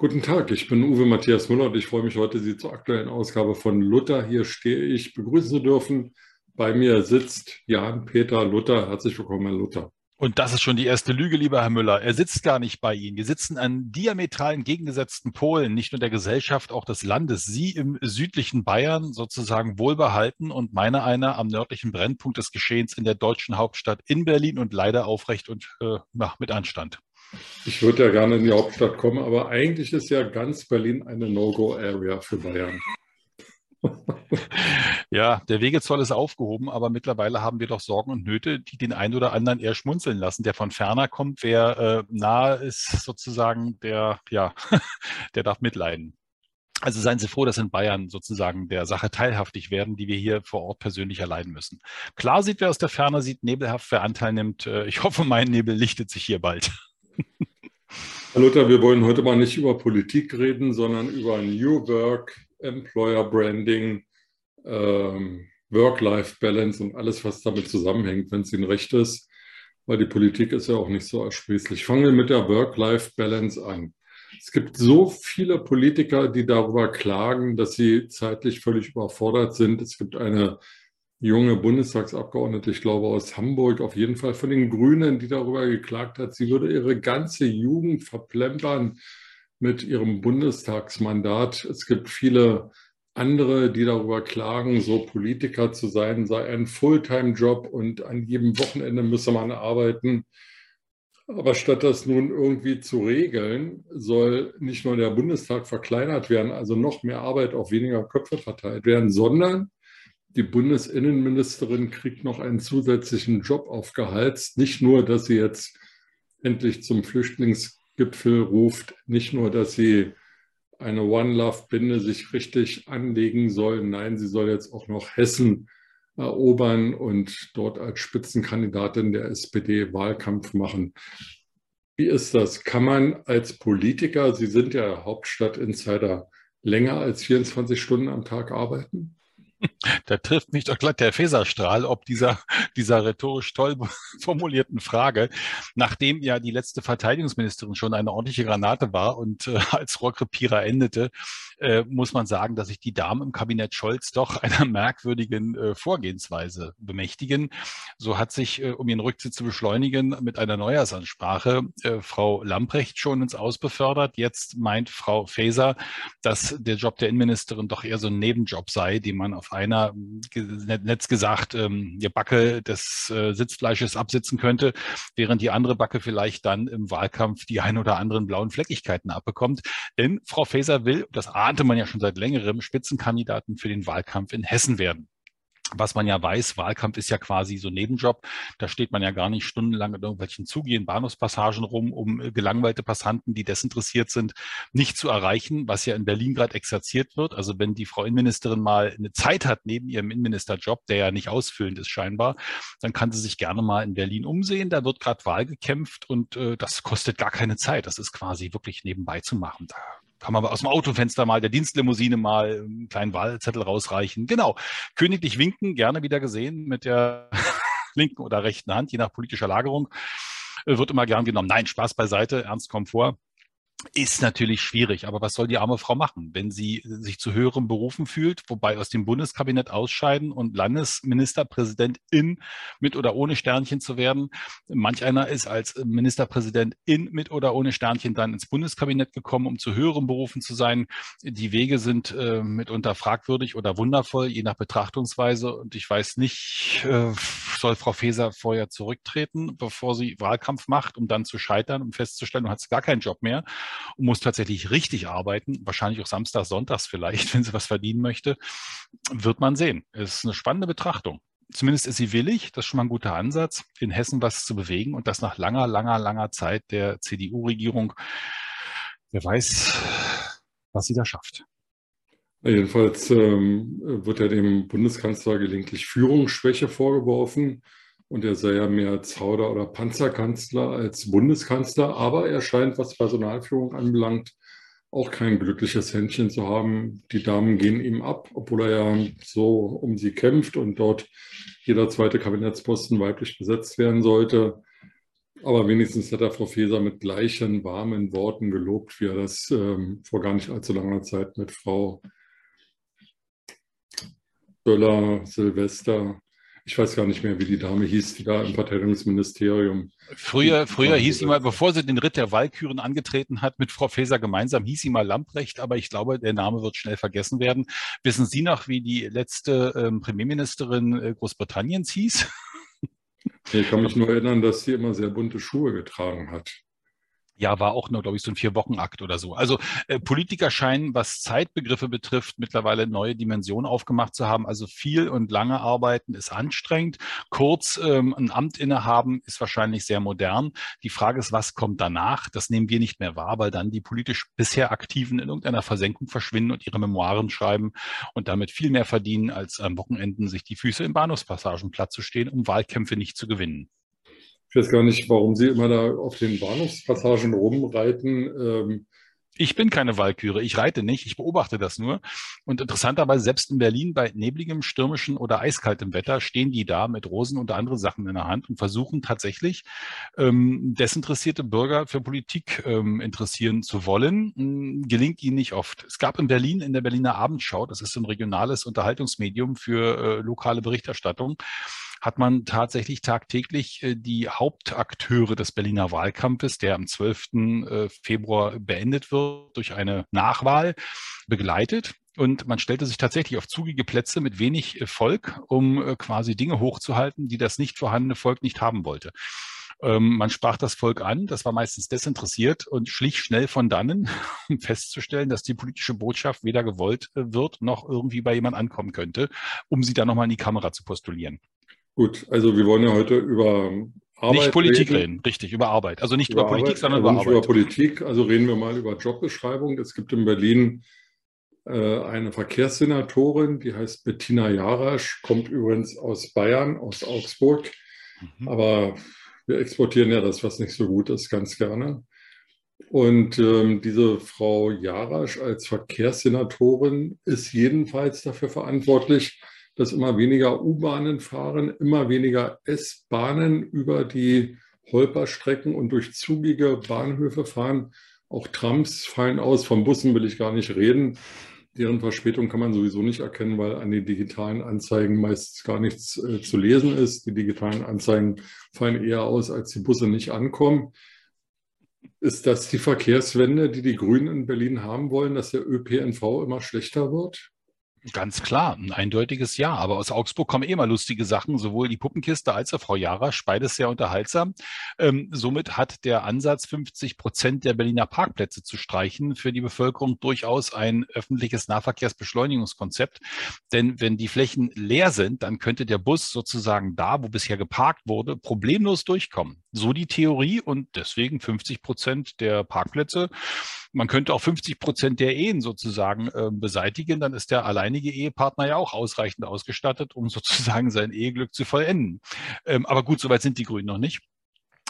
Guten Tag, ich bin Uwe Matthias Müller und ich freue mich heute, Sie zur aktuellen Ausgabe von Luther. Hier stehe ich, begrüßen zu dürfen. Bei mir sitzt Jan-Peter Luther. Herzlich willkommen, Herr Luther. Und das ist schon die erste Lüge, lieber Herr Müller. Er sitzt gar nicht bei Ihnen. Wir sitzen an diametral entgegengesetzten Polen, nicht nur der Gesellschaft, auch des Landes. Sie im südlichen Bayern sozusagen wohlbehalten und meine einer am nördlichen Brennpunkt des Geschehens in der deutschen Hauptstadt in Berlin und leider aufrecht und äh, mit Anstand. Ich würde ja gerne in die Hauptstadt kommen, aber eigentlich ist ja ganz Berlin eine No-Go-Area für Bayern. Ja, der Wegezoll ist aufgehoben, aber mittlerweile haben wir doch Sorgen und Nöte, die den einen oder anderen eher schmunzeln lassen. Der von ferner kommt, wer äh, nahe ist, sozusagen, der, ja, der darf mitleiden. Also seien Sie froh, dass in Bayern sozusagen der Sache teilhaftig werden, die wir hier vor Ort persönlich erleiden müssen. Klar sieht, wer aus der Ferne sieht, nebelhaft, wer Anteil nimmt. Äh, ich hoffe, mein Nebel lichtet sich hier bald. Herr Luther, wir wollen heute mal nicht über Politik reden, sondern über New Work, Employer Branding, ähm, Work-Life-Balance und alles, was damit zusammenhängt, wenn es Ihnen recht ist, weil die Politik ist ja auch nicht so ersprießlich. Fangen wir mit der Work-Life-Balance an. Es gibt so viele Politiker, die darüber klagen, dass sie zeitlich völlig überfordert sind. Es gibt eine junge Bundestagsabgeordnete, ich glaube aus Hamburg, auf jeden Fall von den Grünen, die darüber geklagt hat, sie würde ihre ganze Jugend verplempern mit ihrem Bundestagsmandat. Es gibt viele andere, die darüber klagen, so Politiker zu sein, sei ein Fulltime-Job und an jedem Wochenende müsse man arbeiten. Aber statt das nun irgendwie zu regeln, soll nicht nur der Bundestag verkleinert werden, also noch mehr Arbeit auf weniger Köpfe verteilt werden, sondern die Bundesinnenministerin kriegt noch einen zusätzlichen Job aufgehalst. Nicht nur, dass sie jetzt endlich zum Flüchtlingsgipfel ruft, nicht nur, dass sie eine One Love-Binde sich richtig anlegen soll. Nein, sie soll jetzt auch noch Hessen erobern und dort als Spitzenkandidatin der SPD Wahlkampf machen. Wie ist das? Kann man als Politiker, Sie sind ja Hauptstadt-Insider, länger als 24 Stunden am Tag arbeiten? Da trifft mich doch glatt der Feserstrahl, ob dieser, dieser rhetorisch toll formulierten Frage, nachdem ja die letzte Verteidigungsministerin schon eine ordentliche Granate war und äh, als Rohrkrepierer endete, äh, muss man sagen, dass sich die Damen im Kabinett Scholz doch einer merkwürdigen äh, Vorgehensweise bemächtigen. So hat sich, äh, um ihren Rücktritt zu beschleunigen, mit einer Neujahrsansprache äh, Frau Lamprecht schon ins Aus befördert. Jetzt meint Frau Faeser, dass der Job der Innenministerin doch eher so ein Nebenjob sei, den man auf einer, Netz gesagt, ähm, ihr Backe des äh, Sitzfleisches absitzen könnte, während die andere Backe vielleicht dann im Wahlkampf die ein oder anderen blauen Fleckigkeiten abbekommt. Denn Frau Faeser will, das ahnte man ja schon seit längerem, Spitzenkandidaten für den Wahlkampf in Hessen werden was man ja weiß, Wahlkampf ist ja quasi so Nebenjob. Da steht man ja gar nicht stundenlang in irgendwelchen Zugehen, Bahnhofspassagen rum, um äh, gelangweilte Passanten, die desinteressiert sind, nicht zu erreichen, was ja in Berlin gerade exerziert wird. Also wenn die Frau Innenministerin mal eine Zeit hat neben ihrem Innenministerjob, der ja nicht ausfüllend ist scheinbar, dann kann sie sich gerne mal in Berlin umsehen. Da wird gerade Wahl gekämpft und äh, das kostet gar keine Zeit. Das ist quasi wirklich nebenbei zu machen. Da kann man aus dem Autofenster mal der Dienstlimousine mal einen kleinen Wahlzettel rausreichen. Genau. Königlich winken, gerne wieder gesehen mit der linken oder rechten Hand, je nach politischer Lagerung. Wird immer gern genommen. Nein, Spaß beiseite, ernst kommt vor ist natürlich schwierig, aber was soll die arme Frau machen, wenn sie sich zu höherem Berufen fühlt, wobei aus dem Bundeskabinett ausscheiden und Landesministerpräsidentin mit oder ohne Sternchen zu werden? Manch einer ist als Ministerpräsidentin mit oder ohne Sternchen dann ins Bundeskabinett gekommen, um zu höheren Berufen zu sein. Die Wege sind äh, mitunter fragwürdig oder wundervoll, je nach Betrachtungsweise. Und ich weiß nicht, äh, soll Frau Faeser vorher zurücktreten, bevor sie Wahlkampf macht, um dann zu scheitern, um festzustellen, du hast gar keinen Job mehr und muss tatsächlich richtig arbeiten, wahrscheinlich auch samstags, sonntags vielleicht, wenn sie was verdienen möchte, wird man sehen. Es ist eine spannende Betrachtung. Zumindest ist sie willig, das ist schon mal ein guter Ansatz, in Hessen was zu bewegen und das nach langer, langer, langer Zeit der CDU-Regierung. Wer weiß, was sie da schafft. Jedenfalls ähm, wird ja dem Bundeskanzler gelegentlich Führungsschwäche vorgeworfen und er sei ja mehr Zauder- oder Panzerkanzler als Bundeskanzler, aber er scheint, was Personalführung anbelangt, auch kein glückliches Händchen zu haben. Die Damen gehen ihm ab, obwohl er ja so um sie kämpft und dort jeder zweite Kabinettsposten weiblich besetzt werden sollte. Aber wenigstens hat er Frau Faeser mit gleichen warmen Worten gelobt, wie er das ähm, vor gar nicht allzu langer Zeit mit Frau Böller, Silvester, ich weiß gar nicht mehr, wie die Dame hieß, die da im Verteidigungsministerium. Früher, früher hieß sie mal, bevor sie den Ritt der Walküren angetreten hat, mit Frau Faeser gemeinsam, hieß sie mal Lamprecht, aber ich glaube, der Name wird schnell vergessen werden. Wissen Sie noch, wie die letzte ähm, Premierministerin äh, Großbritanniens hieß? Ich kann mich nur erinnern, dass sie immer sehr bunte Schuhe getragen hat. Ja, war auch nur, glaube ich, so ein Vier-Wochen-Akt oder so. Also äh, Politiker scheinen, was Zeitbegriffe betrifft, mittlerweile neue Dimensionen aufgemacht zu haben. Also viel und lange arbeiten ist anstrengend. Kurz ähm, ein Amt innehaben ist wahrscheinlich sehr modern. Die Frage ist, was kommt danach? Das nehmen wir nicht mehr wahr, weil dann die politisch bisher Aktiven in irgendeiner Versenkung verschwinden und ihre Memoiren schreiben und damit viel mehr verdienen, als am Wochenenden sich die Füße in Bahnhofspassagen platt zu stehen, um Wahlkämpfe nicht zu gewinnen. Ich weiß gar nicht, warum Sie immer da auf den Bahnhofspassagen rumreiten. Ähm ich bin keine Walküre, ich reite nicht, ich beobachte das nur. Und interessanterweise, selbst in Berlin bei nebligem, stürmischen oder eiskaltem Wetter stehen die da mit Rosen und andere Sachen in der Hand und versuchen tatsächlich, ähm, desinteressierte Bürger für Politik ähm, interessieren zu wollen. Hm, gelingt ihnen nicht oft. Es gab in Berlin in der Berliner Abendschau, das ist ein regionales Unterhaltungsmedium für äh, lokale Berichterstattung, hat man tatsächlich tagtäglich äh, die Hauptakteure des Berliner Wahlkampfes, der am 12. Äh, Februar beendet wird, durch eine Nachwahl begleitet. Und man stellte sich tatsächlich auf zugige Plätze mit wenig äh, Volk, um quasi Dinge hochzuhalten, die das nicht vorhandene Volk nicht haben wollte. Ähm, man sprach das Volk an, das war meistens desinteressiert und schlich schnell von dannen, um festzustellen, dass die politische Botschaft weder gewollt wird, noch irgendwie bei jemand ankommen könnte, um sie dann nochmal in die Kamera zu postulieren. Gut, also wir wollen ja heute über Arbeit Nicht Politik reden. reden. richtig, über Arbeit. Also nicht über, über Politik, Arbeit, sondern also über nicht Arbeit. Über Politik, also reden wir mal über Jobbeschreibung. Es gibt in Berlin äh, eine Verkehrssenatorin, die heißt Bettina Jarasch, kommt übrigens aus Bayern, aus Augsburg. Mhm. Aber wir exportieren ja das, was nicht so gut ist, ganz gerne. Und ähm, diese Frau Jarasch als Verkehrssenatorin ist jedenfalls dafür verantwortlich, dass immer weniger U-Bahnen fahren, immer weniger S-Bahnen über die Holperstrecken und durch zugige Bahnhöfe fahren. Auch Trams fallen aus, von Bussen will ich gar nicht reden. Deren Verspätung kann man sowieso nicht erkennen, weil an den digitalen Anzeigen meist gar nichts äh, zu lesen ist. Die digitalen Anzeigen fallen eher aus, als die Busse nicht ankommen. Ist das die Verkehrswende, die die Grünen in Berlin haben wollen, dass der ÖPNV immer schlechter wird? Ganz klar, ein eindeutiges Ja. Aber aus Augsburg kommen eh mal lustige Sachen, sowohl die Puppenkiste als auch Frau Jarasch, beides sehr unterhaltsam. Ähm, somit hat der Ansatz, 50 Prozent der Berliner Parkplätze zu streichen, für die Bevölkerung durchaus ein öffentliches Nahverkehrsbeschleunigungskonzept. Denn wenn die Flächen leer sind, dann könnte der Bus sozusagen da, wo bisher geparkt wurde, problemlos durchkommen. So die Theorie und deswegen 50 Prozent der Parkplätze. Man könnte auch 50 Prozent der Ehen sozusagen äh, beseitigen, dann ist der alleinige Ehepartner ja auch ausreichend ausgestattet, um sozusagen sein Eheglück zu vollenden. Ähm, aber gut, soweit sind die Grünen noch nicht.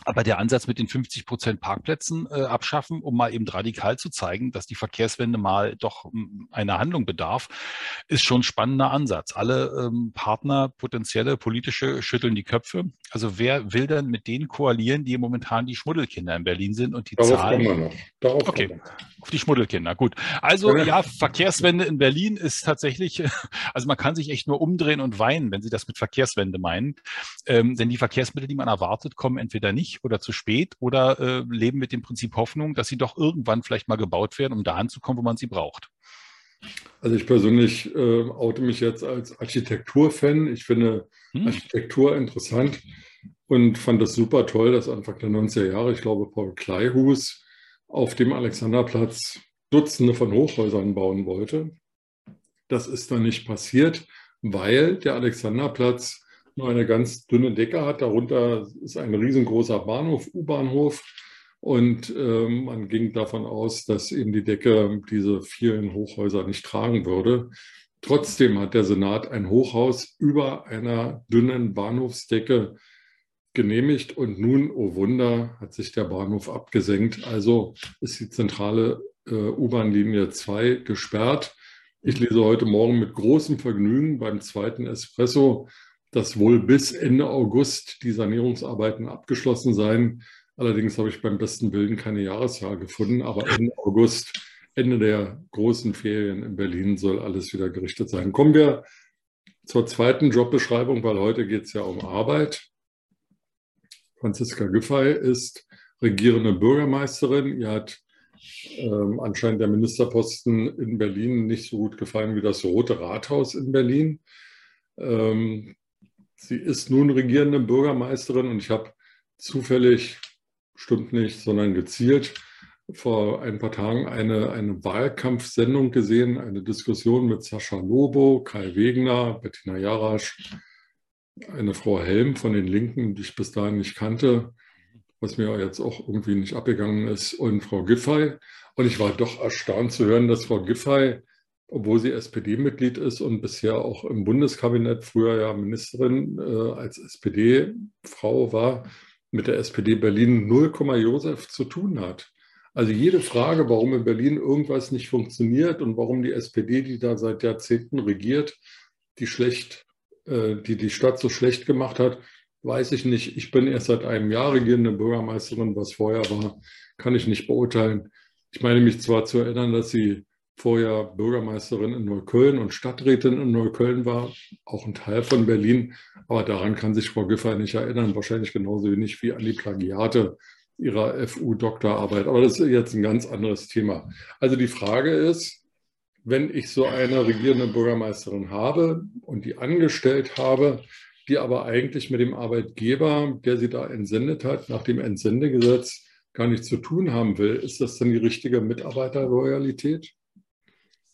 Aber der Ansatz mit den 50 Prozent Parkplätzen äh, abschaffen, um mal eben radikal zu zeigen, dass die Verkehrswende mal doch um, einer Handlung bedarf, ist schon ein spannender Ansatz. Alle ähm, Partner, potenzielle politische, schütteln die Köpfe. Also wer will denn mit denen koalieren, die momentan die Schmuddelkinder in Berlin sind und die Darauf Zahlen? Kommen wir noch. Darauf okay, auf die Schmuddelkinder. Gut. Also ja. ja, Verkehrswende in Berlin ist tatsächlich, also man kann sich echt nur umdrehen und weinen, wenn Sie das mit Verkehrswende meinen. Ähm, denn die Verkehrsmittel, die man erwartet, kommen entweder nicht oder zu spät oder äh, leben mit dem Prinzip Hoffnung, dass sie doch irgendwann vielleicht mal gebaut werden, um da anzukommen, wo man sie braucht? Also ich persönlich äh, oute mich jetzt als Architekturfan. Ich finde hm. Architektur interessant und fand es super toll, dass Anfang der 90er Jahre, ich glaube, Paul Kleihus auf dem Alexanderplatz Dutzende von Hochhäusern bauen wollte. Das ist dann nicht passiert, weil der Alexanderplatz nur eine ganz dünne Decke hat. Darunter ist ein riesengroßer Bahnhof, U-Bahnhof. Und äh, man ging davon aus, dass eben die Decke diese vielen Hochhäuser nicht tragen würde. Trotzdem hat der Senat ein Hochhaus über einer dünnen Bahnhofsdecke genehmigt und nun, oh Wunder, hat sich der Bahnhof abgesenkt. Also ist die zentrale äh, U-Bahn-Linie 2 gesperrt. Ich lese heute Morgen mit großem Vergnügen beim zweiten Espresso dass wohl bis Ende August die Sanierungsarbeiten abgeschlossen seien. Allerdings habe ich beim besten Willen keine Jahreszahl gefunden, aber Ende August, Ende der großen Ferien in Berlin soll alles wieder gerichtet sein. Kommen wir zur zweiten Jobbeschreibung, weil heute geht es ja um Arbeit. Franziska Giffey ist regierende Bürgermeisterin. Ihr hat ähm, anscheinend der Ministerposten in Berlin nicht so gut gefallen wie das Rote Rathaus in Berlin. Ähm, sie ist nun regierende Bürgermeisterin und ich habe zufällig stimmt nicht, sondern gezielt vor ein paar Tagen eine, eine Wahlkampfsendung gesehen, eine Diskussion mit Sascha Lobo, Kai Wegner, Bettina Jarasch, eine Frau Helm von den Linken, die ich bis dahin nicht kannte, was mir jetzt auch irgendwie nicht abgegangen ist, und Frau Giffey. Und ich war doch erstaunt zu hören, dass Frau Giffey, obwohl sie SPD-Mitglied ist und bisher auch im Bundeskabinett früher ja Ministerin äh, als SPD-Frau war, mit der SPD Berlin 0, Josef zu tun hat. Also jede Frage, warum in Berlin irgendwas nicht funktioniert und warum die SPD, die da seit Jahrzehnten regiert, die schlecht, äh, die die Stadt so schlecht gemacht hat, weiß ich nicht. Ich bin erst seit einem Jahr regierende Bürgermeisterin, was vorher war, kann ich nicht beurteilen. Ich meine mich zwar zu erinnern, dass sie vorher Bürgermeisterin in Neukölln und Stadträtin in Neukölln war, auch ein Teil von Berlin. Aber daran kann sich Frau Giffey nicht erinnern, wahrscheinlich genauso wenig wie an die Plagiate ihrer FU-Doktorarbeit. Aber das ist jetzt ein ganz anderes Thema. Also die Frage ist, wenn ich so eine regierende Bürgermeisterin habe und die angestellt habe, die aber eigentlich mit dem Arbeitgeber, der sie da entsendet hat, nach dem Entsendegesetz gar nichts zu tun haben will, ist das dann die richtige Mitarbeiterloyalität?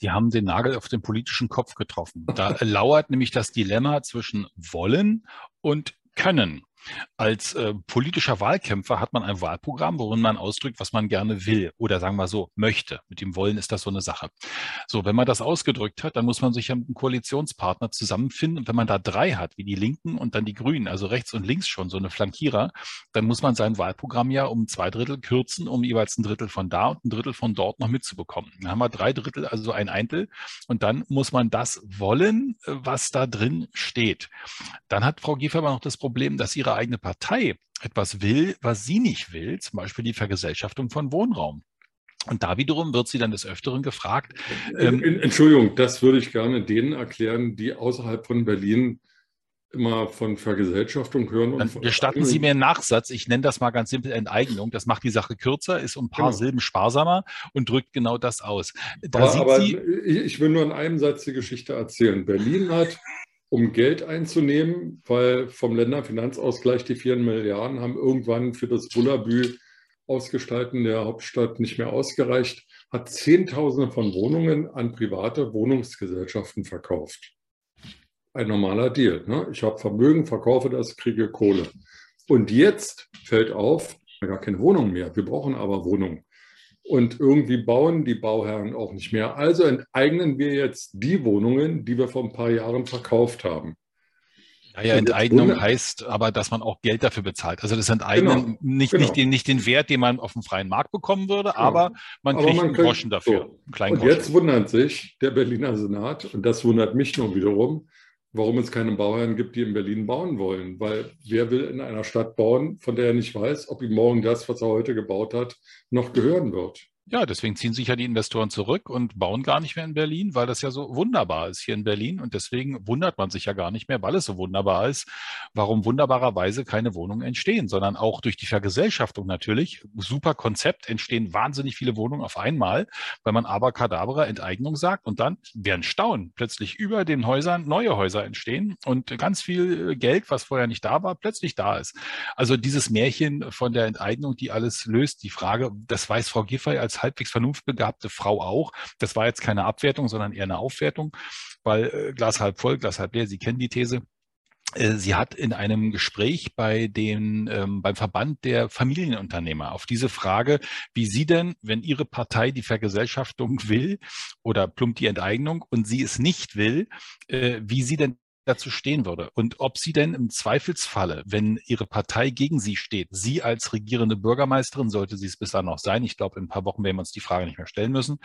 Sie haben den Nagel auf den politischen Kopf getroffen. Da lauert nämlich das Dilemma zwischen wollen und können. Als äh, politischer Wahlkämpfer hat man ein Wahlprogramm, worin man ausdrückt, was man gerne will oder sagen wir so möchte. Mit dem Wollen ist das so eine Sache. So, wenn man das ausgedrückt hat, dann muss man sich ja mit einem Koalitionspartner zusammenfinden. Und wenn man da drei hat, wie die Linken und dann die Grünen, also rechts und links schon so eine Flankierer, dann muss man sein Wahlprogramm ja um zwei Drittel kürzen, um jeweils ein Drittel von da und ein Drittel von dort noch mitzubekommen. Dann haben wir drei Drittel, also ein Eintel. Und dann muss man das wollen, äh, was da drin steht. Dann hat Frau Giefer aber noch das Problem, dass ihre eigene Partei etwas will, was sie nicht will, zum Beispiel die Vergesellschaftung von Wohnraum. Und da wiederum wird sie dann des Öfteren gefragt. Ähm, Entschuldigung, das würde ich gerne denen erklären, die außerhalb von Berlin immer von Vergesellschaftung hören. Dann gestatten Sie mir einen Nachsatz. Ich nenne das mal ganz simpel Enteignung. Das macht die Sache kürzer, ist um ein paar genau. Silben sparsamer und drückt genau das aus. Da aber, aber ich will nur in einem Satz die Geschichte erzählen. Berlin hat um Geld einzunehmen, weil vom Länderfinanzausgleich die 4 Milliarden haben irgendwann für das Bullabü Ausgestalten der Hauptstadt nicht mehr ausgereicht, hat Zehntausende von Wohnungen an private Wohnungsgesellschaften verkauft. Ein normaler Deal. Ne? Ich habe Vermögen, verkaufe das, kriege Kohle. Und jetzt fällt auf, gar keine Wohnung mehr. Wir brauchen aber Wohnungen. Und irgendwie bauen die Bauherren auch nicht mehr. Also enteignen wir jetzt die Wohnungen, die wir vor ein paar Jahren verkauft haben. Naja, Enteignung heißt aber, dass man auch Geld dafür bezahlt. Also das Enteignen genau, nicht, genau. Nicht, den, nicht den Wert, den man auf dem freien Markt bekommen würde, genau. aber man aber kriegt man einen Groschen dafür. So. und jetzt wundert sich der Berliner Senat, und das wundert mich nur wiederum, warum es keine Bauherren gibt, die in Berlin bauen wollen. Weil wer will in einer Stadt bauen, von der er nicht weiß, ob ihm morgen das, was er heute gebaut hat, noch gehören wird? Ja, deswegen ziehen sich ja die Investoren zurück und bauen gar nicht mehr in Berlin, weil das ja so wunderbar ist hier in Berlin. Und deswegen wundert man sich ja gar nicht mehr, weil es so wunderbar ist, warum wunderbarerweise keine Wohnungen entstehen, sondern auch durch die Vergesellschaftung natürlich. Super Konzept, entstehen wahnsinnig viele Wohnungen auf einmal, weil man aber Kadabra Enteignung sagt und dann werden Staunen plötzlich über den Häusern neue Häuser entstehen und ganz viel Geld, was vorher nicht da war, plötzlich da ist. Also dieses Märchen von der Enteignung, die alles löst, die Frage, das weiß Frau Giffey als als halbwegs vernunftbegabte Frau auch. Das war jetzt keine Abwertung, sondern eher eine Aufwertung, weil äh, Glas halb voll, Glas halb leer, Sie kennen die These. Äh, sie hat in einem Gespräch bei den, ähm, beim Verband der Familienunternehmer auf diese Frage, wie sie denn, wenn ihre Partei die Vergesellschaftung will oder plumpt die Enteignung und sie es nicht will, äh, wie sie denn dazu stehen würde. Und ob sie denn im Zweifelsfalle, wenn ihre Partei gegen sie steht, sie als regierende Bürgermeisterin, sollte sie es bis dann noch sein, ich glaube, in ein paar Wochen werden wir uns die Frage nicht mehr stellen müssen,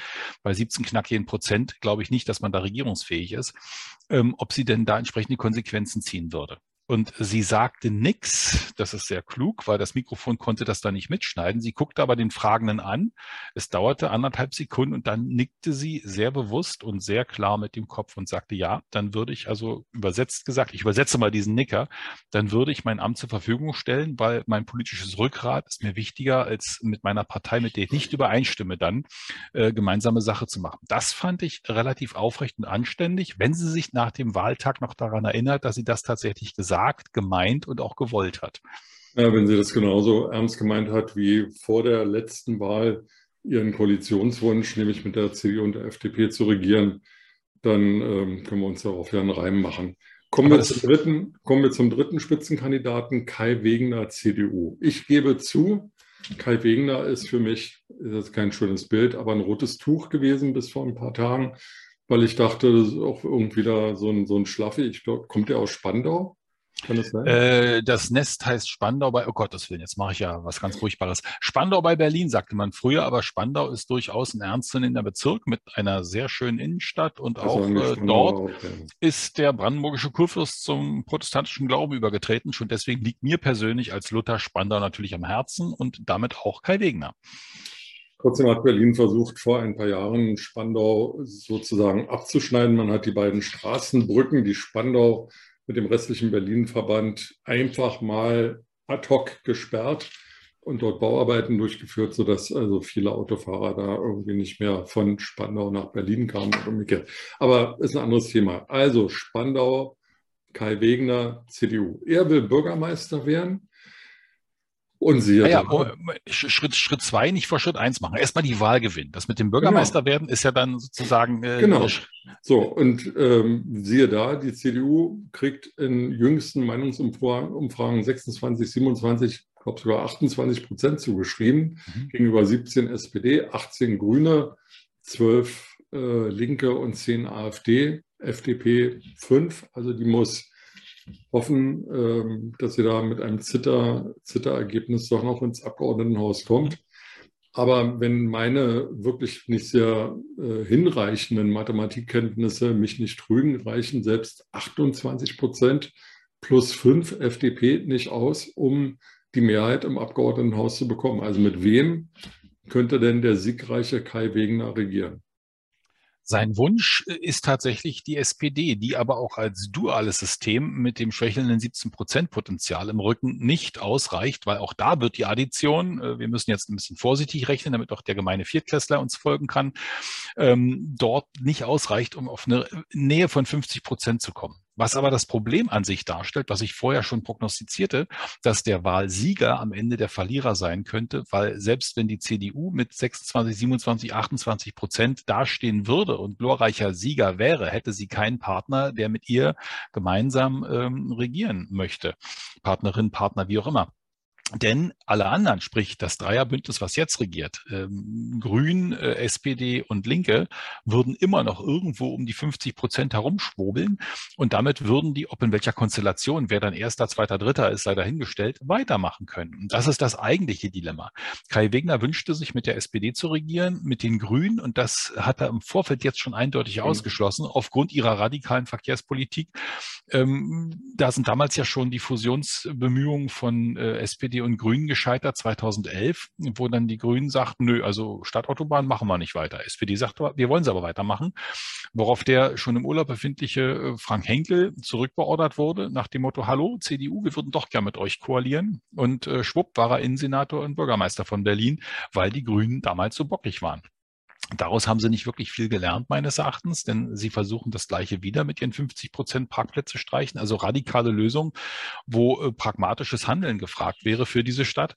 bei 17 knackigen Prozent glaube ich nicht, dass man da regierungsfähig ist, ähm, ob sie denn da entsprechende Konsequenzen ziehen würde. Und sie sagte nichts. Das ist sehr klug, weil das Mikrofon konnte das da nicht mitschneiden. Sie guckte aber den Fragenden an. Es dauerte anderthalb Sekunden und dann nickte sie sehr bewusst und sehr klar mit dem Kopf und sagte, ja, dann würde ich also übersetzt gesagt, ich übersetze mal diesen Nicker, dann würde ich mein Amt zur Verfügung stellen, weil mein politisches Rückgrat ist mir wichtiger, als mit meiner Partei, mit der ich nicht übereinstimme, dann äh, gemeinsame Sache zu machen. Das fand ich relativ aufrecht und anständig, wenn sie sich nach dem Wahltag noch daran erinnert, dass sie das tatsächlich gesagt gesagt, gemeint und auch gewollt hat. Ja, wenn sie das genauso ernst gemeint hat wie vor der letzten Wahl ihren Koalitionswunsch, nämlich mit der CDU und der FDP zu regieren, dann ähm, können wir uns darauf ja einen Reim machen. Kommen wir, zum dritten, kommen wir zum dritten Spitzenkandidaten, Kai Wegener, CDU. Ich gebe zu, Kai Wegener ist für mich, das ist kein schönes Bild, aber ein rotes Tuch gewesen bis vor ein paar Tagen, weil ich dachte, das ist auch irgendwie da so ein, so ein Schlaffi. Ich glaube, kommt er aus Spandau? Das? Äh, das Nest heißt Spandau bei, oh Gottes Willen, jetzt mache ich ja was ganz Furchtbares. Spandau bei Berlin, sagte man früher, aber Spandau ist durchaus ein ernstzunehmender Bezirk mit einer sehr schönen Innenstadt und also auch äh, dort auch, ja. ist der brandenburgische Kurfürst zum protestantischen Glauben übergetreten. Schon deswegen liegt mir persönlich als Luther Spandau natürlich am Herzen und damit auch Kai Wegner. Trotzdem hat Berlin versucht, vor ein paar Jahren Spandau sozusagen abzuschneiden. Man hat die beiden Straßenbrücken, die Spandau mit dem restlichen Berlin-Verband einfach mal ad hoc gesperrt und dort Bauarbeiten durchgeführt, sodass also viele Autofahrer da irgendwie nicht mehr von Spandau nach Berlin kamen und umgekehrt. Aber ist ein anderes Thema. Also Spandau, Kai Wegner, CDU. Er will Bürgermeister werden. Und sie. Ah ja, oh, Schritt, Schritt zwei nicht vor Schritt eins machen. Erstmal die Wahl gewinnen. Das mit dem Bürgermeister genau. werden ist ja dann sozusagen. Äh, genau. So, und ähm, siehe da, die CDU kriegt in jüngsten Meinungsumfragen 26, 27, ich glaube sogar 28 Prozent zugeschrieben, mhm. gegenüber 17 SPD, 18 Grüne, 12 äh, Linke und 10 AfD, FDP 5. Also die muss hoffen, ähm, dass sie da mit einem Zitter, Zitterergebnis doch noch ins Abgeordnetenhaus kommt. Aber wenn meine wirklich nicht sehr äh, hinreichenden Mathematikkenntnisse mich nicht trügen, reichen selbst 28 Prozent plus 5 FDP nicht aus, um die Mehrheit im Abgeordnetenhaus zu bekommen. Also mit wem könnte denn der siegreiche Kai Wegener regieren? Sein Wunsch äh, ist tatsächlich die SPD, die aber auch als duales System mit dem schwächelnden 17 Prozent Potenzial im Rücken nicht ausreicht, weil auch da wird die Addition, äh, wir müssen jetzt ein bisschen vorsichtig rechnen, damit auch der gemeine Viertklässler uns folgen kann, ähm, dort nicht ausreicht, um auf eine Nähe von 50 Prozent zu kommen. Was aber das Problem an sich darstellt, was ich vorher schon prognostizierte, dass der Wahlsieger am Ende der Verlierer sein könnte, weil selbst wenn die CDU mit 26, 27, 28 Prozent dastehen würde und glorreicher Sieger wäre, hätte sie keinen Partner, der mit ihr gemeinsam ähm, regieren möchte. Partnerin, Partner, wie auch immer. Denn alle anderen, sprich das Dreierbündnis, was jetzt regiert, ähm, Grün, äh, SPD und Linke, würden immer noch irgendwo um die 50 Prozent herumschwobeln. Und damit würden die, ob in welcher Konstellation, wer dann erster, zweiter, dritter ist, sei dahingestellt, weitermachen können. Und das ist das eigentliche Dilemma. Kai Wegner wünschte sich mit der SPD zu regieren, mit den Grünen. Und das hat er im Vorfeld jetzt schon eindeutig mhm. ausgeschlossen, aufgrund ihrer radikalen Verkehrspolitik. Ähm, da sind damals ja schon die Fusionsbemühungen von äh, SPD und Grünen gescheitert 2011, wo dann die Grünen sagten, nö, also Stadtautobahn machen wir nicht weiter. SPD sagt, wir wollen sie aber weitermachen, worauf der schon im Urlaub befindliche Frank Henkel zurückbeordert wurde nach dem Motto, hallo CDU, wir würden doch gern mit euch koalieren. Und äh, schwupp war er Innensenator und Bürgermeister von Berlin, weil die Grünen damals so bockig waren. Daraus haben sie nicht wirklich viel gelernt, meines Erachtens, denn sie versuchen das Gleiche wieder mit ihren 50 Prozent Parkplätze streichen, also radikale Lösung, wo äh, pragmatisches Handeln gefragt wäre für diese Stadt.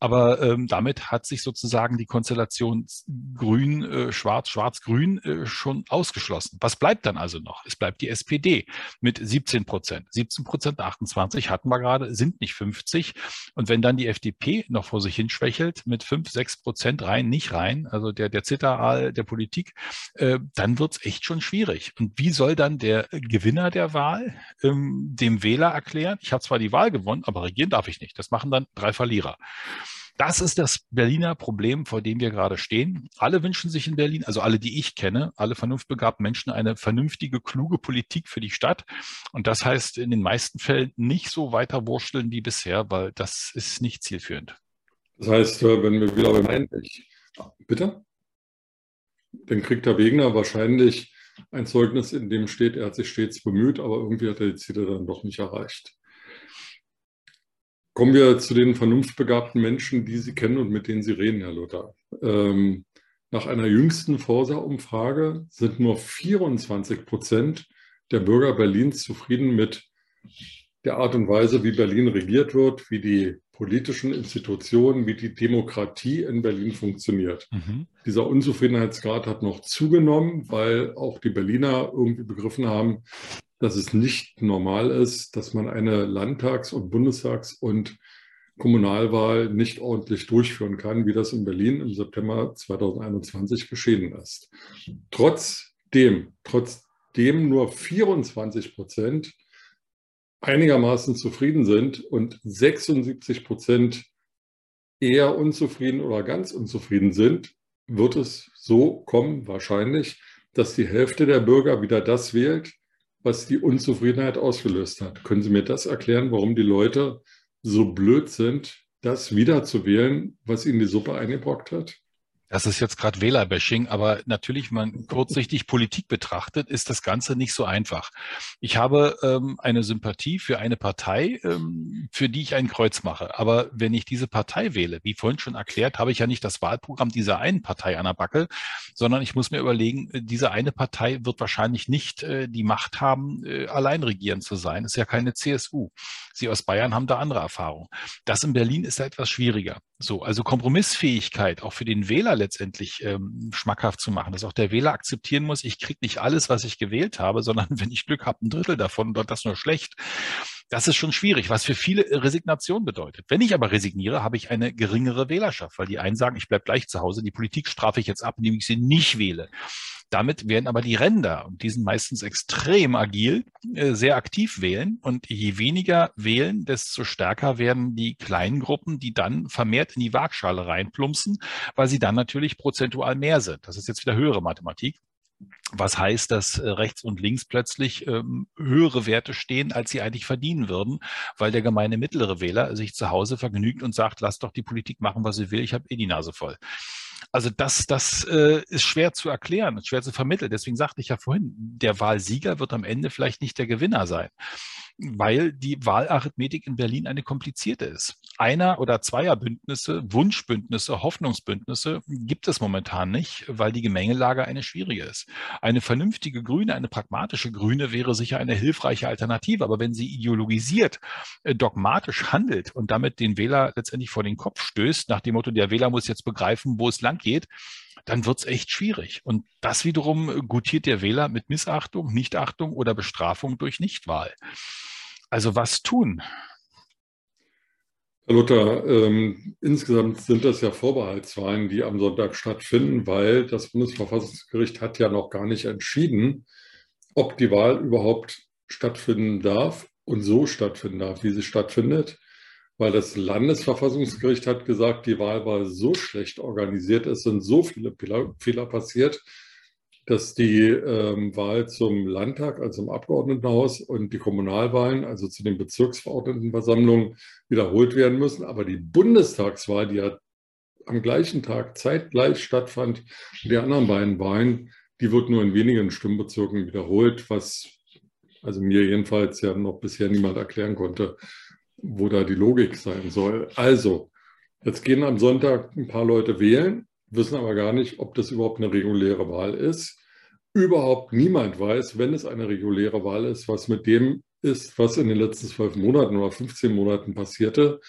Aber ähm, damit hat sich sozusagen die Konstellation Grün, äh, Schwarz, Schwarz-Grün äh, schon ausgeschlossen. Was bleibt dann also noch? Es bleibt die SPD mit 17 Prozent. 17 Prozent, 28 hatten wir gerade, sind nicht 50. Und wenn dann die FDP noch vor sich hin schwächelt mit 5, 6 Prozent rein, nicht rein, also der, der Zitter Wahl der Politik, äh, dann wird es echt schon schwierig. Und wie soll dann der Gewinner der Wahl ähm, dem Wähler erklären, ich habe zwar die Wahl gewonnen, aber regieren darf ich nicht. Das machen dann drei Verlierer. Das ist das Berliner Problem, vor dem wir gerade stehen. Alle wünschen sich in Berlin, also alle, die ich kenne, alle vernunftbegabten Menschen, eine vernünftige, kluge Politik für die Stadt. Und das heißt in den meisten Fällen nicht so weiter wursteln wie bisher, weil das ist nicht zielführend. Das heißt, wenn wir wieder beim Bitte? Dann kriegt der Wegner wahrscheinlich ein Zeugnis, in dem steht, er hat sich stets bemüht, aber irgendwie hat er die Ziele dann doch nicht erreicht. Kommen wir zu den vernunftbegabten Menschen, die Sie kennen und mit denen Sie reden, Herr Luther. Ähm, nach einer jüngsten Forsa-Umfrage sind nur 24 Prozent der Bürger Berlins zufrieden mit der Art und Weise, wie Berlin regiert wird, wie die politischen Institutionen, wie die Demokratie in Berlin funktioniert. Mhm. Dieser Unzufriedenheitsgrad hat noch zugenommen, weil auch die Berliner irgendwie begriffen haben, dass es nicht normal ist, dass man eine Landtags- und Bundestags- und Kommunalwahl nicht ordentlich durchführen kann, wie das in Berlin im September 2021 geschehen ist. Trotzdem, trotzdem nur 24 Prozent einigermaßen zufrieden sind und 76 Prozent eher unzufrieden oder ganz unzufrieden sind, wird es so kommen, wahrscheinlich, dass die Hälfte der Bürger wieder das wählt, was die Unzufriedenheit ausgelöst hat. Können Sie mir das erklären, warum die Leute so blöd sind, das wieder zu wählen, was ihnen die Suppe eingebrockt hat? Das ist jetzt gerade Wählerbashing, aber natürlich, wenn man kurzsichtig Politik betrachtet, ist das Ganze nicht so einfach. Ich habe ähm, eine Sympathie für eine Partei, ähm, für die ich ein Kreuz mache. Aber wenn ich diese Partei wähle, wie vorhin schon erklärt, habe ich ja nicht das Wahlprogramm dieser einen Partei an der Backe, sondern ich muss mir überlegen, äh, diese eine Partei wird wahrscheinlich nicht äh, die Macht haben, äh, allein regieren zu sein. Ist ja keine CSU. Sie aus Bayern haben da andere Erfahrungen. Das in Berlin ist da etwas schwieriger. So, also Kompromissfähigkeit auch für den Wähler letztendlich ähm, schmackhaft zu machen, dass auch der Wähler akzeptieren muss, ich kriege nicht alles, was ich gewählt habe, sondern wenn ich Glück habe, ein Drittel davon und das nur schlecht. Das ist schon schwierig, was für viele Resignation bedeutet. Wenn ich aber resigniere, habe ich eine geringere Wählerschaft, weil die einen sagen, ich bleibe gleich zu Hause, die Politik strafe ich jetzt ab, indem ich sie nicht wähle. Damit werden aber die Ränder, und die sind meistens extrem agil, äh, sehr aktiv wählen. Und je weniger wählen, desto stärker werden die kleinen Gruppen, die dann vermehrt in die Waagschale reinplumpsen, weil sie dann natürlich prozentual mehr sind. Das ist jetzt wieder höhere Mathematik. Was heißt, dass äh, rechts und links plötzlich ähm, höhere Werte stehen, als sie eigentlich verdienen würden, weil der gemeine mittlere Wähler sich zu Hause vergnügt und sagt, lass doch die Politik machen, was sie will, ich habe eh die Nase voll. Also das, das äh, ist schwer zu erklären, schwer zu vermitteln. Deswegen sagte ich ja vorhin, der Wahlsieger wird am Ende vielleicht nicht der Gewinner sein weil die Wahlarithmetik in Berlin eine komplizierte ist. Einer- oder Zweierbündnisse, Wunschbündnisse, Hoffnungsbündnisse gibt es momentan nicht, weil die Gemengelage eine schwierige ist. Eine vernünftige Grüne, eine pragmatische Grüne wäre sicher eine hilfreiche Alternative, aber wenn sie ideologisiert, äh, dogmatisch handelt und damit den Wähler letztendlich vor den Kopf stößt, nach dem Motto, der Wähler muss jetzt begreifen, wo es lang geht, dann wird es echt schwierig. Und das wiederum gutiert der Wähler mit Missachtung, Nichtachtung oder Bestrafung durch Nichtwahl. Also was tun? Herr Luther, ähm, insgesamt sind das ja Vorbehaltswahlen, die am Sonntag stattfinden, weil das Bundesverfassungsgericht hat ja noch gar nicht entschieden, ob die Wahl überhaupt stattfinden darf und so stattfinden darf, wie sie stattfindet weil das Landesverfassungsgericht hat gesagt, die Wahl war so schlecht organisiert, es sind so viele Fehler passiert, dass die ähm, Wahl zum Landtag, also im Abgeordnetenhaus und die Kommunalwahlen, also zu den Bezirksverordnetenversammlungen, wiederholt werden müssen. Aber die Bundestagswahl, die ja am gleichen Tag zeitgleich stattfand, die anderen beiden Wahlen, die wird nur in wenigen Stimmbezirken wiederholt, was also mir jedenfalls ja noch bisher niemand erklären konnte, wo da die Logik sein soll. Also, jetzt gehen am Sonntag ein paar Leute wählen, wissen aber gar nicht, ob das überhaupt eine reguläre Wahl ist. Überhaupt niemand weiß, wenn es eine reguläre Wahl ist, was mit dem ist, was in den letzten zwölf Monaten oder 15 Monaten passierte,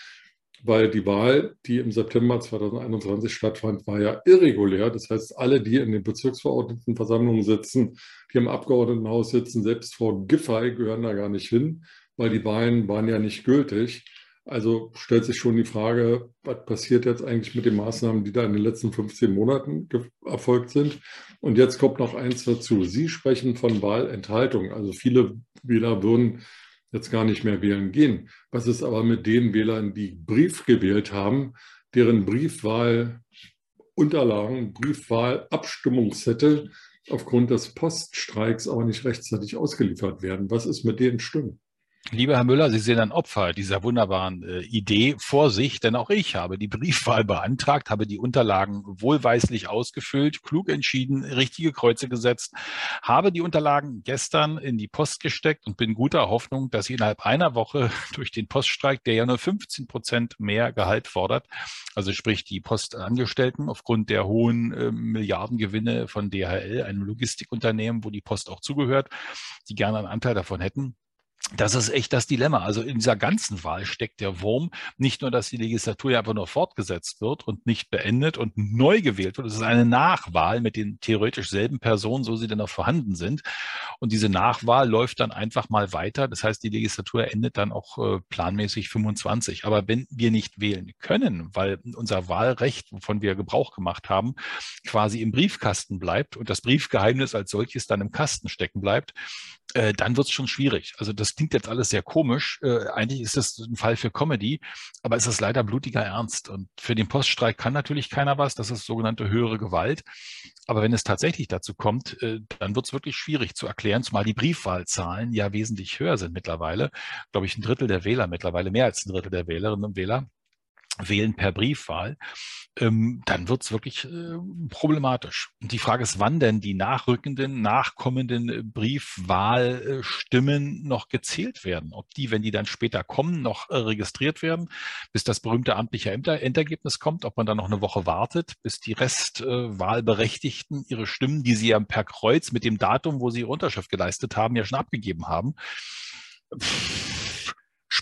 weil die Wahl, die im September 2021 stattfand, war ja irregulär. Das heißt, alle, die in den Bezirksverordnetenversammlungen sitzen, die im Abgeordnetenhaus sitzen, selbst Frau Giffey gehören da gar nicht hin weil die Wahlen waren ja nicht gültig. Also stellt sich schon die Frage, was passiert jetzt eigentlich mit den Maßnahmen, die da in den letzten 15 Monaten erfolgt sind? Und jetzt kommt noch eins dazu. Sie sprechen von Wahlenthaltung. Also viele Wähler würden jetzt gar nicht mehr wählen gehen. Was ist aber mit den Wählern, die Brief gewählt haben, deren Briefwahlunterlagen, Briefwahlabstimmungszettel aufgrund des Poststreiks aber nicht rechtzeitig ausgeliefert werden. Was ist mit denen stimmen? Lieber Herr Müller, Sie sehen ein Opfer dieser wunderbaren äh, Idee. Vor sich, denn auch ich habe die Briefwahl beantragt, habe die Unterlagen wohlweislich ausgefüllt, klug entschieden, richtige Kreuze gesetzt, habe die Unterlagen gestern in die Post gesteckt und bin guter Hoffnung, dass sie innerhalb einer Woche durch den Poststreik, der ja nur 15 Prozent mehr Gehalt fordert, also sprich die Postangestellten aufgrund der hohen äh, Milliardengewinne von DHL, einem Logistikunternehmen, wo die Post auch zugehört, die gerne einen Anteil davon hätten, das ist echt das Dilemma. Also in dieser ganzen Wahl steckt der Wurm. Nicht nur, dass die Legislatur ja einfach nur fortgesetzt wird und nicht beendet und neu gewählt wird. Es ist eine Nachwahl mit den theoretisch selben Personen, so sie denn auch vorhanden sind. Und diese Nachwahl läuft dann einfach mal weiter. Das heißt, die Legislatur endet dann auch äh, planmäßig 25. Aber wenn wir nicht wählen können, weil unser Wahlrecht, wovon wir Gebrauch gemacht haben, quasi im Briefkasten bleibt und das Briefgeheimnis als solches dann im Kasten stecken bleibt, äh, dann wird es schon schwierig. Also das klingt jetzt alles sehr komisch. Äh, eigentlich ist das ein Fall für Comedy, aber es ist leider blutiger Ernst. Und für den Poststreik kann natürlich keiner was. Das ist sogenannte höhere Gewalt. Aber wenn es tatsächlich dazu kommt, äh, dann wird es wirklich schwierig zu erklären, zumal die Briefwahlzahlen ja wesentlich höher sind mittlerweile. Glaube ich, ein Drittel der Wähler mittlerweile, mehr als ein Drittel der Wählerinnen und Wähler wählen per Briefwahl, ähm, dann wird es wirklich äh, problematisch. Und die Frage ist, wann denn die nachrückenden, nachkommenden Briefwahlstimmen noch gezählt werden. Ob die, wenn die dann später kommen, noch äh, registriert werden, bis das berühmte amtliche Endergebnis kommt, ob man dann noch eine Woche wartet, bis die Restwahlberechtigten äh, ihre Stimmen, die sie ja per Kreuz mit dem Datum, wo sie ihre Unterschrift geleistet haben, ja schon abgegeben haben. Pff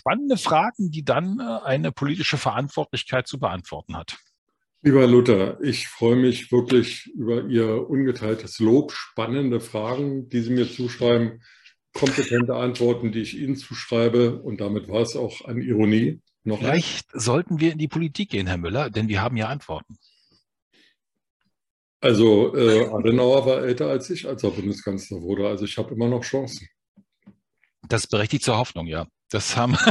spannende Fragen, die dann äh, eine politische Verantwortlichkeit zu beantworten hat. Lieber Luther, ich freue mich wirklich über Ihr ungeteiltes Lob, spannende Fragen, die Sie mir zuschreiben, kompetente Antworten, die ich Ihnen zuschreibe. Und damit war es auch an Ironie. Noch Vielleicht ein. sollten wir in die Politik gehen, Herr Müller, denn wir haben ja Antworten. Also äh, Adenauer war älter als ich, als er Bundeskanzler wurde. Also ich habe immer noch Chancen. Das berechtigt zur Hoffnung, ja. Das haben.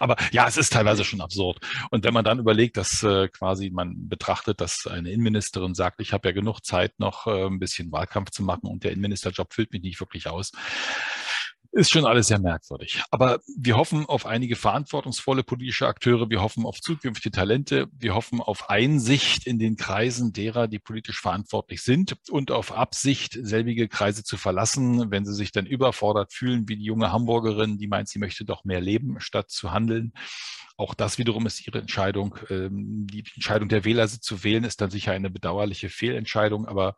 Aber ja, es ist teilweise schon absurd. Und wenn man dann überlegt, dass äh, quasi man betrachtet, dass eine Innenministerin sagt, ich habe ja genug Zeit, noch äh, ein bisschen Wahlkampf zu machen und der Innenministerjob füllt mich nicht wirklich aus, ist schon alles sehr merkwürdig. Aber wir hoffen auf einige verantwortungsvolle politische Akteure. Wir hoffen auf zukünftige Talente. Wir hoffen auf Einsicht in den Kreisen derer, die politisch verantwortlich sind und auf Absicht, selbige Kreise zu verlassen, wenn sie sich dann überfordert fühlen, wie die junge Hamburgerin, die meint, sie möchte doch mehr leben, statt zu handeln. Auch das wiederum ist ihre Entscheidung. Ähm, die Entscheidung der Wähler, sie zu wählen, ist dann sicher eine bedauerliche Fehlentscheidung, aber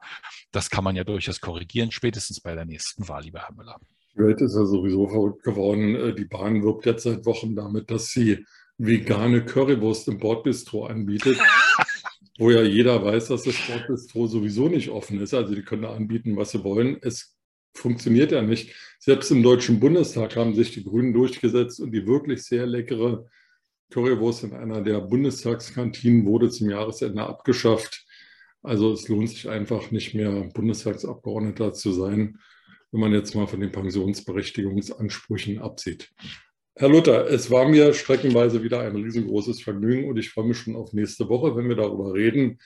das kann man ja durchaus korrigieren, spätestens bei der nächsten Wahl, lieber Herr Müller. Die Welt ist ja sowieso verrückt geworden. Äh, die Bahn wirbt jetzt seit Wochen damit, dass sie vegane Currywurst im Bordbistro anbietet, wo ja jeder weiß, dass das Bordbistro sowieso nicht offen ist. Also die können da anbieten, was sie wollen. Es funktioniert ja nicht. Selbst im Deutschen Bundestag haben sich die Grünen durchgesetzt und die wirklich sehr leckere Currywurst in einer der Bundestagskantinen wurde zum Jahresende abgeschafft. Also es lohnt sich einfach nicht mehr, Bundestagsabgeordneter zu sein wenn man jetzt mal von den Pensionsberechtigungsansprüchen absieht. Herr Luther, es war mir streckenweise wieder ein riesengroßes Vergnügen und ich freue mich schon auf nächste Woche, wenn wir darüber reden,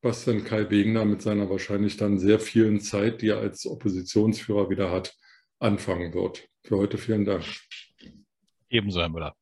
was denn Kai Wegener mit seiner wahrscheinlich dann sehr vielen Zeit, die er als Oppositionsführer wieder hat, anfangen wird. Für heute vielen Dank. Ebenso, Herr Müller.